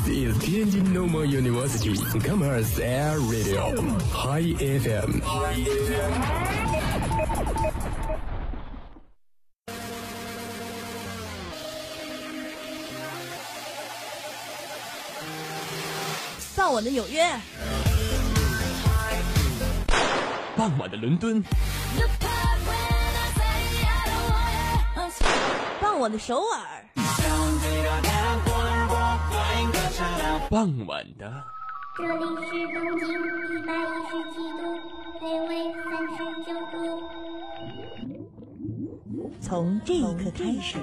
This is Tianjin Normal University Commerce Air Radio High FM。傍晚的纽约，傍晚的伦敦，傍晚的首尔，傍晚的这里是东京一百一十七度，北纬三十九度。从这一刻开始，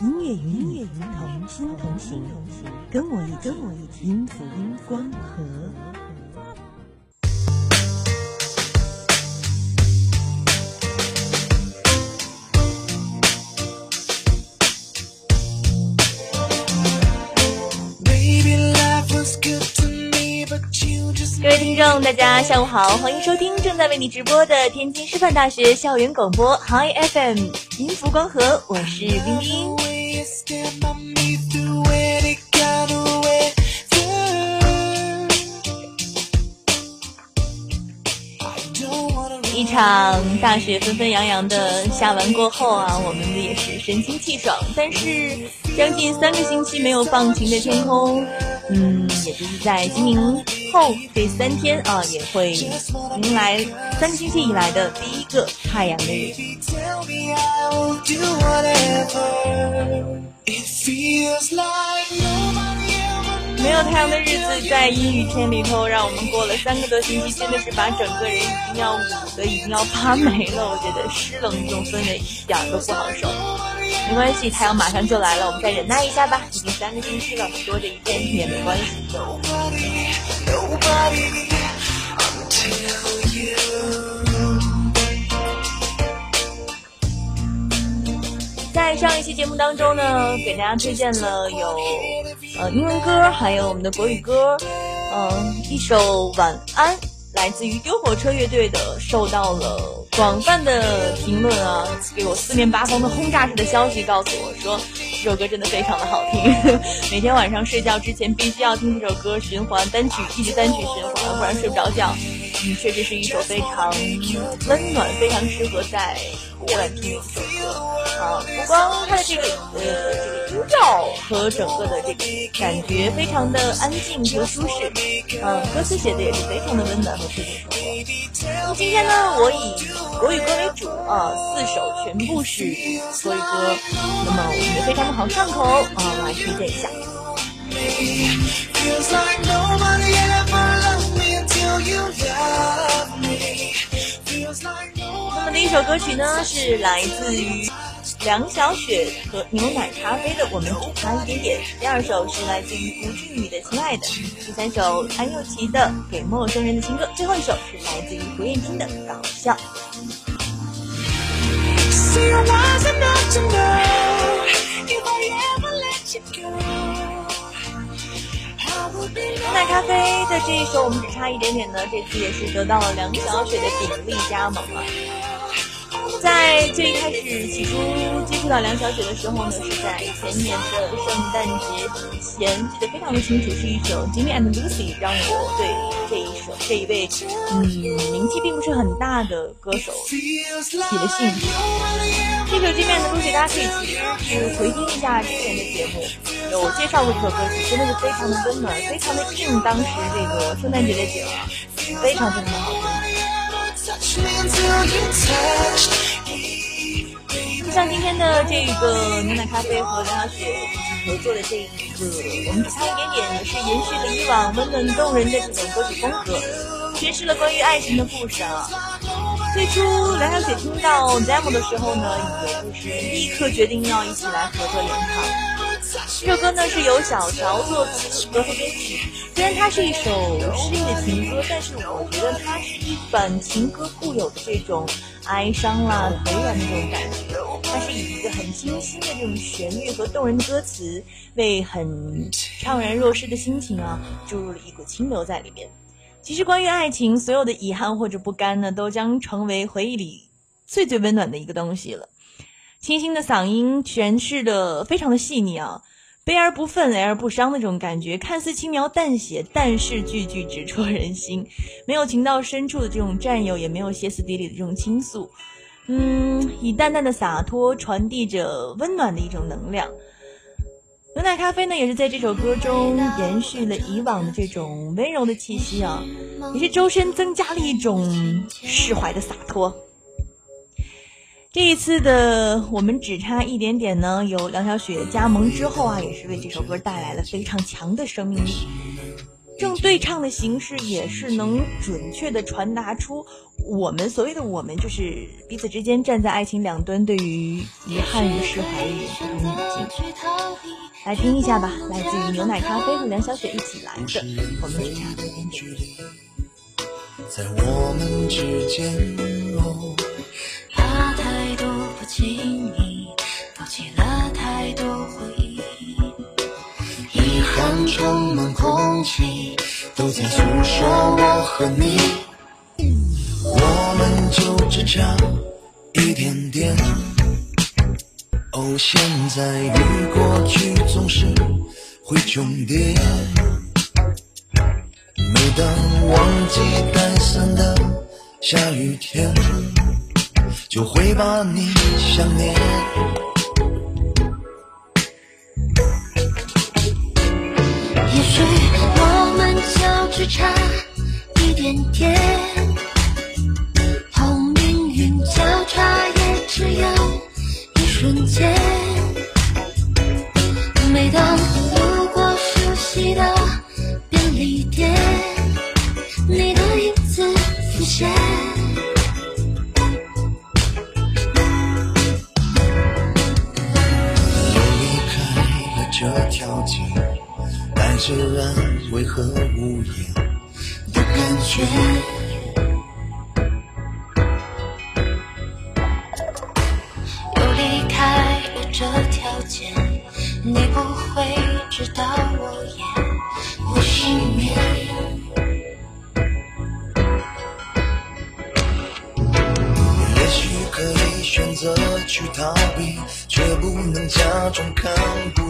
音乐与你同心同行，跟我一起，跟我一起，音符音光合。听众，大家下午好，欢迎收听正在为你直播的天津师范大学校园广播 Hi FM 音符光合，我是冰冰。一场大雪纷纷扬扬的下完过后啊，我们也是神清气爽。但是将近三个星期没有放晴的天空，嗯，也就是在今明后这三天啊，也会迎来三个星期以来的第一个太阳的日。没有太阳的日子，在阴雨天里头，让我们过了三个多星期，真的是把整个人已经要捂的已经要发霉了。我觉得湿冷这种氛围一点都不好受。没关系，太阳马上就来了，我们再忍耐一下吧。已经三个星期了，多着一天也没关系。在上一期节目当中呢，给大家推荐了有呃英文歌，还有我们的国语歌，嗯、一首《晚安》来自于丢火车乐队的，受到了广泛的评论啊，给我四面八方的轰炸式的消息，告诉我说这首歌真的非常的好听，每天晚上睡觉之前必须要听这首歌循环单曲，一直单曲循环，不然睡不着觉。嗯，确实是一首非常温暖、非常适合在夜晚听的一首歌啊！不光它的这个呃这个音调和整个的这个感觉非常的安静和舒适，嗯、歌词写的也是非常的温暖和贴近生活。那么今天呢，我以国语歌为主啊，四首全部是国语歌，那么我们也非常的好上口啊，我来推荐一下。Feels like nobody ever loved me until you love me. Feels like 那么第一首歌曲呢，是来自于梁小雪和牛奶咖啡的《我们只差一点点》。第二首是来自于吴俊宇的《亲爱的》。第三首安又琪的《给陌生人的情歌》。最后一首是来自于胡彦斌的《搞笑》。牛奶咖啡的这一首《我们只差一点点》呢，这次也是得到了梁小雪的鼎力加盟了。在最一开始起初接触到梁小雪的时候呢，是在前年的圣诞节前，记得非常的清楚，是一首《Jimmy and Lucy》，让我对这一首这一位嗯名气并不是很大的歌手 feels 起了兴趣。这首《Jimmy and Lucy》大家可以其实是回听一下之前的节目，有介绍过这首歌曲，真的是非常的温暖，非常的应当时这个圣诞节的景啊，非常非常的好听。像今天的这个牛奶咖啡和梁小雪一起合作的这一个，我们只差一点点，也是延续了以往温暖动人的这种歌曲风格，诠释了关于爱情的故事啊。最初梁小雪听到 demo 的时候呢，也就是立刻决定要一起来合作联唱。这首歌呢是由小乔作词，格和编曲。虽然它是一首诗意的情歌，但是我觉得它是一版情歌固有的这种哀伤啦、颓然的这种感觉。它是以一个很清新的这种旋律和动人的歌词，为很怅然若失的心情啊注入了一股清流在里面。其实关于爱情，所有的遗憾或者不甘呢，都将成为回忆里最最温暖的一个东西了。清新的嗓音诠释的非常的细腻啊，悲而不愤，哀而不伤的这种感觉，看似轻描淡写，但是句句直戳人心。没有情到深处的这种占有，也没有歇斯底里的这种倾诉。嗯，以淡淡的洒脱传递着温暖的一种能量。牛奶咖啡呢，也是在这首歌中延续了以往的这种温柔的气息啊，也是周深增加了一种释怀的洒脱。这一次的我们只差一点点呢，有梁小雪加盟之后啊，也是为这首歌带来了非常强的生命力。正对唱的形式也是能准确的传达出我们所谓的我们，就是彼此之间站在爱情两端，对于遗憾与释怀的一种不同语境。来听一下吧，来自于牛奶咖啡和梁小雪一起来的《我们只差一点点》。在我们之间，哦，不经意，勾起了太多回忆。遗憾充满空气，都在诉说我和你。我们就只差一点点。哦，现在与过去总是会重叠。每当忘记带伞的下雨天，就会把你想念。也许我们就只差一点点，同命运交叉也只有一瞬间。这条街，带着安慰和无言的感觉。又离开了这条街，你不会知道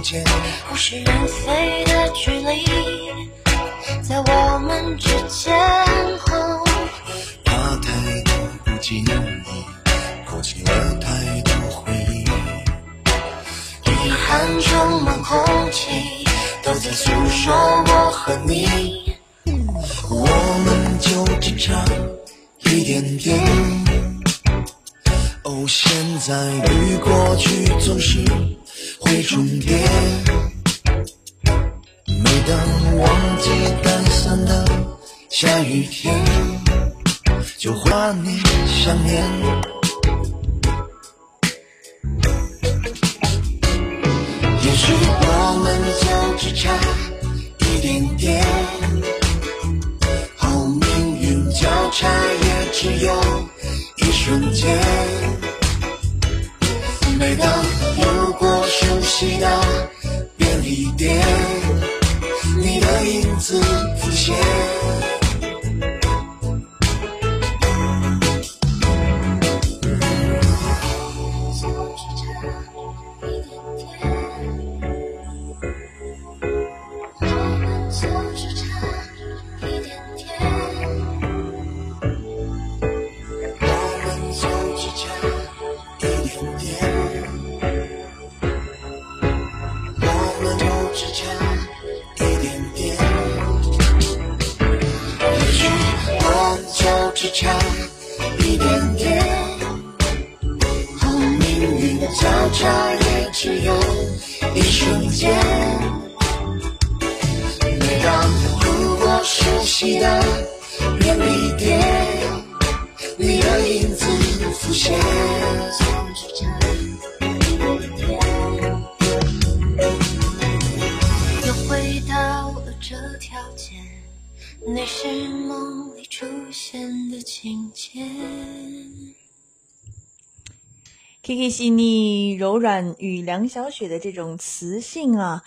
不见。物是人非的距离，在我们之间。哦怕太多不经意，勾起了太多回忆。遗憾充满空气，都在诉说我和你。我们就只差一点点。哦，现在与过去总是会重叠。每当忘记带伞的下雨天，就会把你想念。也许我们就只差一点点。后命运交叉也只有一瞬间。每当路过熟悉的便利店，你的影子浮现。这条街，你是梦里出现的情节。K K 细腻柔软与梁小雪的这种磁性啊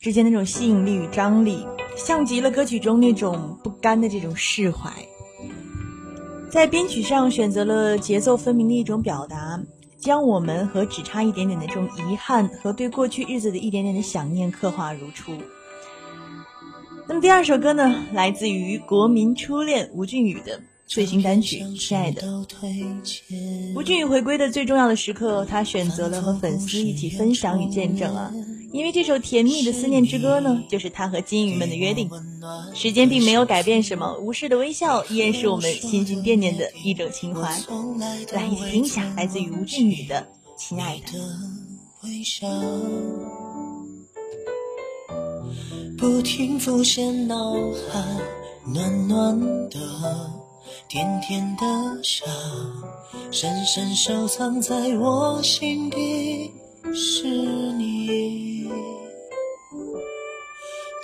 之间那种吸引力与张力，像极了歌曲中那种不甘的这种释怀。在编曲上选择了节奏分明的一种表达，将我们和只差一点点的这种遗憾和对过去日子的一点点的想念刻画如初。那么第二首歌呢，来自于国民初恋吴俊宇的最新单曲《亲爱的》。吴俊宇回归的最重要的时刻，他选择了和粉丝一起分享与见证啊。因为这首甜蜜的思念之歌呢，就是他和金鱼们的约定。时间并没有改变什么，无视的微笑依然是我们心心念念的一种情怀。来一起听一下，来自于吴俊宇的《亲爱的》。不停浮现脑海，暖暖的，甜甜的笑，深深收藏在我心底，是你，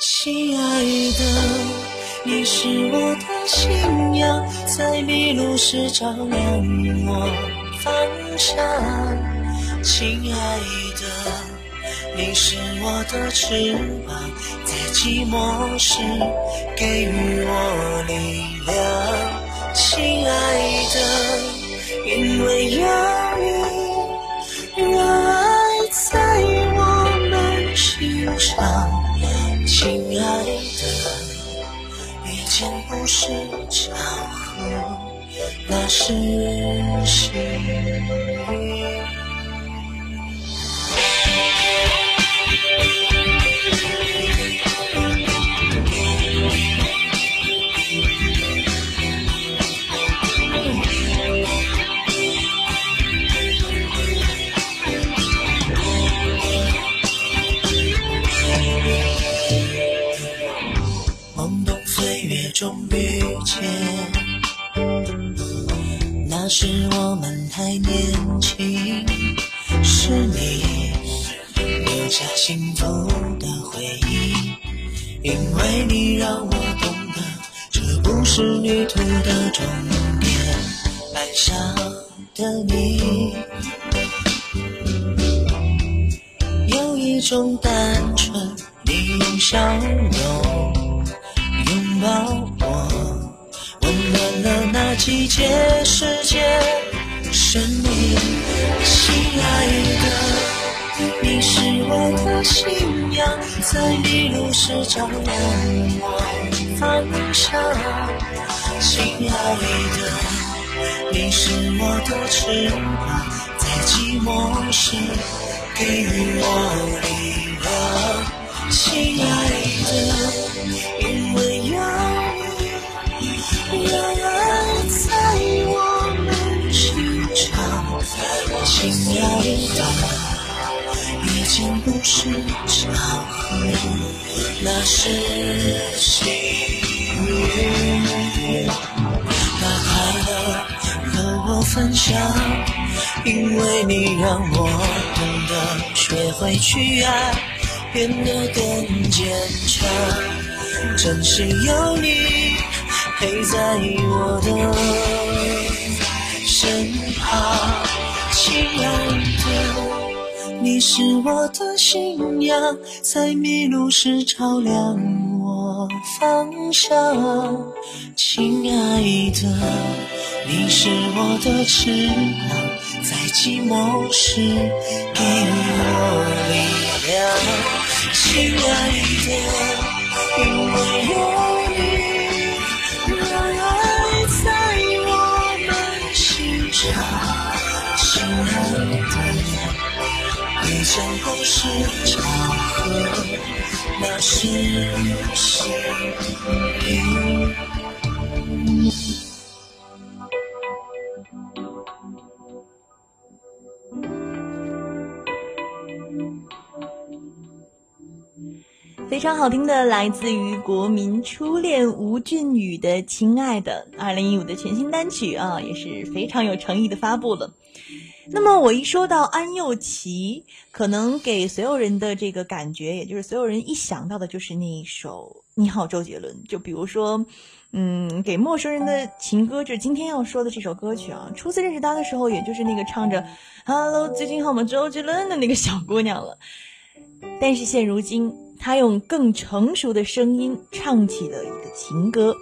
亲爱的，你是我的信仰，在迷路时照亮我方向，亲爱的。你是我的翅膀，在寂寞时给予我力量，亲爱的，因为有你，让爱在我们心上，亲爱的，遇见不是巧合，那是幸运是我们太年轻，是你留下幸福的回忆，因为你让我懂得，这不是旅途的终点。爱上的你，有一种单纯你用笑容，拥抱。季节，时间，是你，亲爱的，你是我的信仰，在迷路时照亮我方向。亲爱的，你是我的翅膀，在寂寞时给我力量。亲爱的，因为亲爱的，已经不是巧合，那是幸运。把快乐和我分享，因为你让我懂得学会去爱，变得更坚强。真是有你。陪在我的身旁，亲爱的，你是我的信仰，在迷路时照亮我方向。亲爱的，你是我的翅膀，在寂寞时给我力量。亲爱的，因为有你，让爱在我们心上。非常好听的，来自于国民初恋吴俊宇的《亲爱的》，二零一五的全新单曲啊，也是非常有诚意的发布了。那么我一说到安又琪，可能给所有人的这个感觉，也就是所有人一想到的就是那一首《你好，周杰伦》。就比如说，嗯，给陌生人的情歌，就是今天要说的这首歌曲啊。初次认识他的时候，也就是那个唱着 “Hello，最近好吗，周杰伦”的那个小姑娘了。但是现如今，他用更成熟的声音唱起了一个情歌。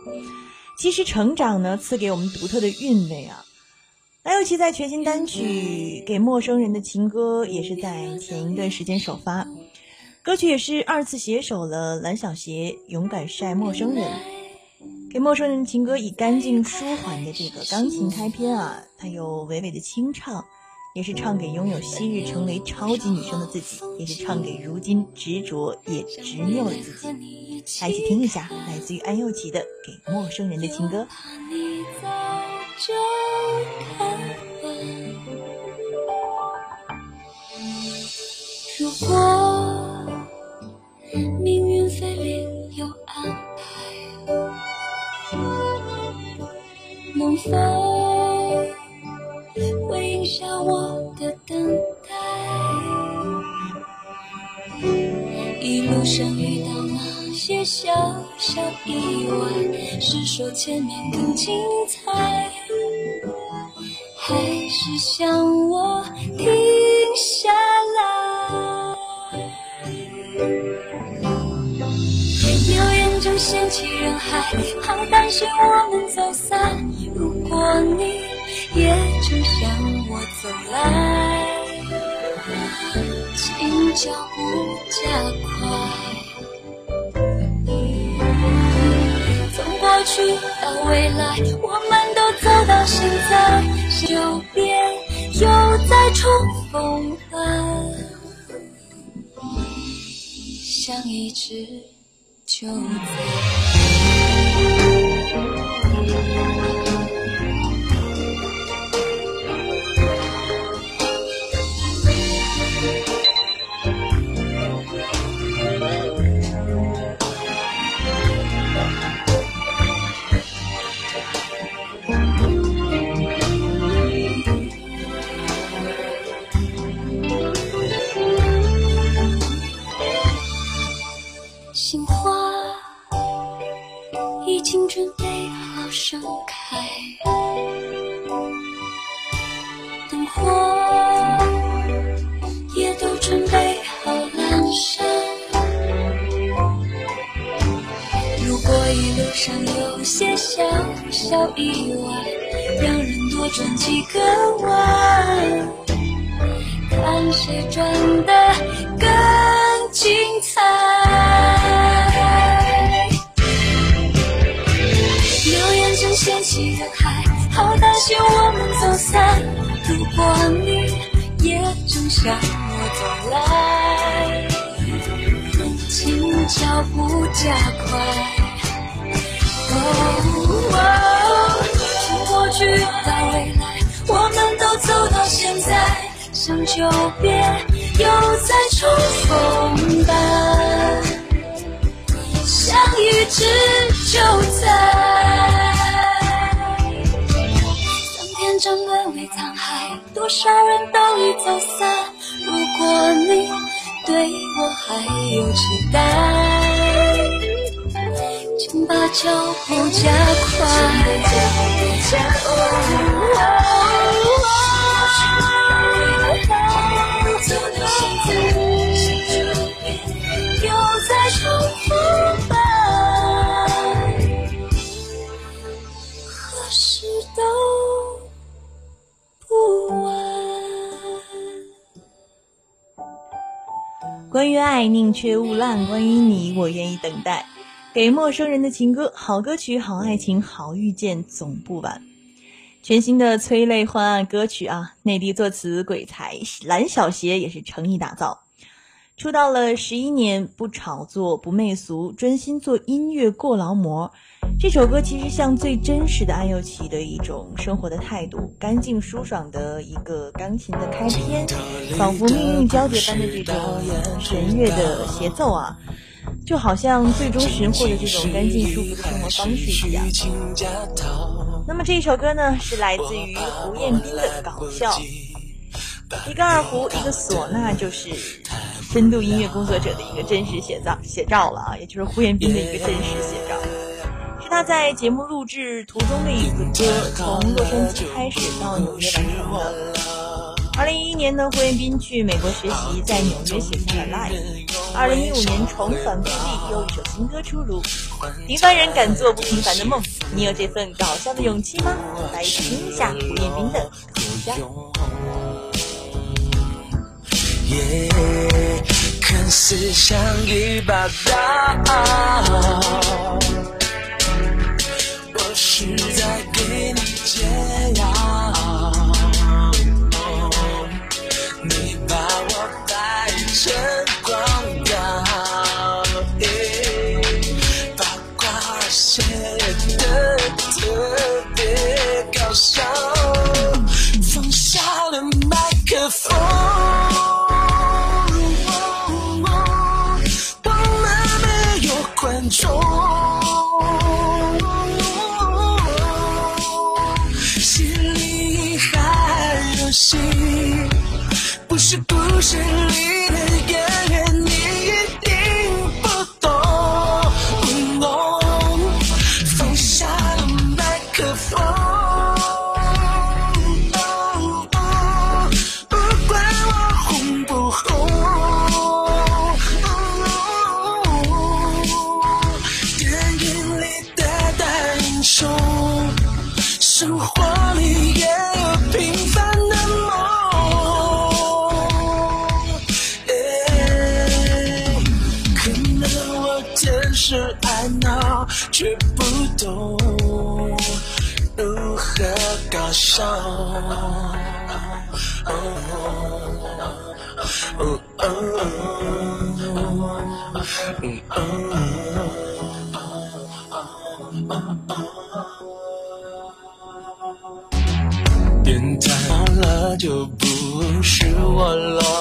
其实成长呢，赐给我们独特的韵味啊。蓝又琪在全新单曲《给陌生人的情歌》也是在前一段时间首发，歌曲也是二次携手了蓝小邪《勇敢晒陌生人》。给陌生人情歌以干净舒缓的这个钢琴开篇啊，它有娓娓的清唱，也是唱给拥有昔日成为超级女生的自己，也是唱给如今执着也执拗的自己。来一起听一下，来自于安又琪的《给陌生人的情歌》。如果命运非另有安排，能否回应下我的等待？一路上遇到那些小小意外，是说前面更精彩，还是想我停下掀起人海，好担心我们走散。如果你也正向我走来。请脚步加快。从过去到未来，我们都走到现在，就别又再重逢了，像一只就在。精彩。流言正掀起人海，好担心我们走散。如果你也正向我走来，请脚步加快。哦，从过去到未来，我们都走到现在，想就别又再重逢吧，像一直就在。桑田真沦为沧海，多少人都已走散。如果你对我还有期待，请把脚步加快。关于爱，宁缺毋滥；关于你，我愿意等待。给陌生人的情歌，好歌曲，好爱情，好遇见，总不晚。全新的催泪换案歌曲啊，内地作词鬼才蓝小邪也是诚意打造。出道了十一年，不炒作，不媚俗，专心做音乐，过劳模。这首歌其实像最真实的安又琪的一种生活的态度，干净舒爽的一个钢琴的开篇，仿佛命运交叠般的这种弦乐的协奏啊，就好像最终寻获的这种干净舒服的生活方式一样。那么这一首歌呢，是来自于胡彦斌的《搞笑》，一个二胡，一个唢呐，就是深度音乐工作者的一个真实写照写照了啊，也就是胡彦斌的一个真实写照。他在节目录制途中的一个歌，从洛杉矶开始到纽约完成的。二零一一年呢，胡彦斌去美国学习，在纽约写下了《Life》。二零一五年重返福地，又一首新歌出炉。平凡人敢做不平凡的梦，你有这份搞笑的勇气吗？来听一下胡彦斌的《搞笑》。我心，不是故事里的笑。哦哦哦，哦，哦，哦，哦，哦。变态好了就不是我了。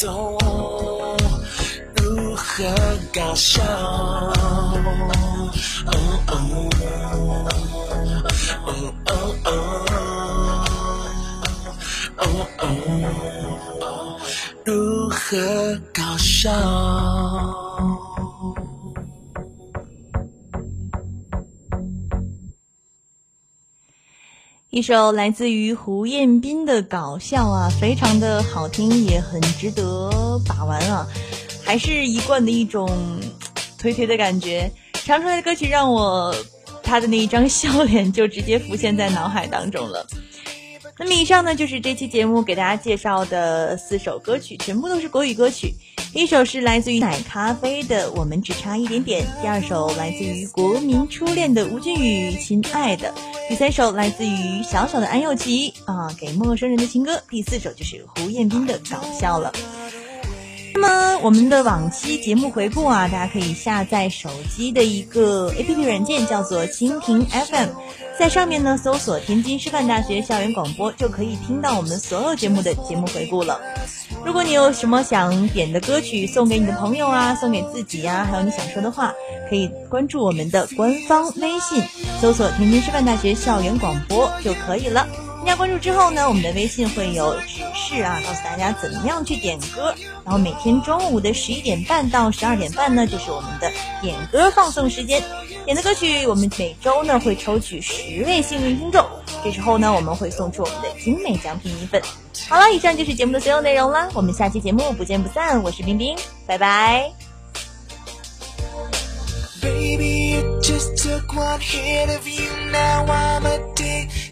懂如何搞笑。哦哦哦哦哦哦哦，如何搞笑？一首来自于胡彦斌的搞笑啊，非常的好听，也很值得把玩啊，还是一贯的一种推推的感觉。唱出来的歌曲让我他的那一张笑脸就直接浮现在脑海当中了。那么以上呢就是这期节目给大家介绍的四首歌曲，全部都是国语歌曲。第一首是来自于奶咖啡的《我们只差一点点》，第二首来自于国民初恋的吴俊宇《亲爱的》，第三首来自于小小的安又琪啊给陌生人的情歌，第四首就是胡彦斌的搞笑了。那么我们的往期节目回顾啊，大家可以下载手机的一个 APP 软件，叫做蜻蜓 FM，在上面呢搜索天津师范大学校园广播，就可以听到我们所有节目的节目回顾了。如果你有什么想点的歌曲送给你的朋友啊，送给自己啊，还有你想说的话，可以关注我们的官方微信搜索“天津师范大学校园广播”就可以了。添加关注之后呢，我们的微信会有指示啊，告诉大家怎么样去点歌。然后每天中午的十一点半到十二点半呢，就是我们的点歌放送时间。点的歌曲，我们每周呢会抽取十位幸运听众，这时候呢我们会送出我们的精美奖品一份。好了，以上就是节目的所有内容了，我们下期节目不见不散。我是冰冰，拜拜。Baby, it just took one hit of you. Now I'm a dick.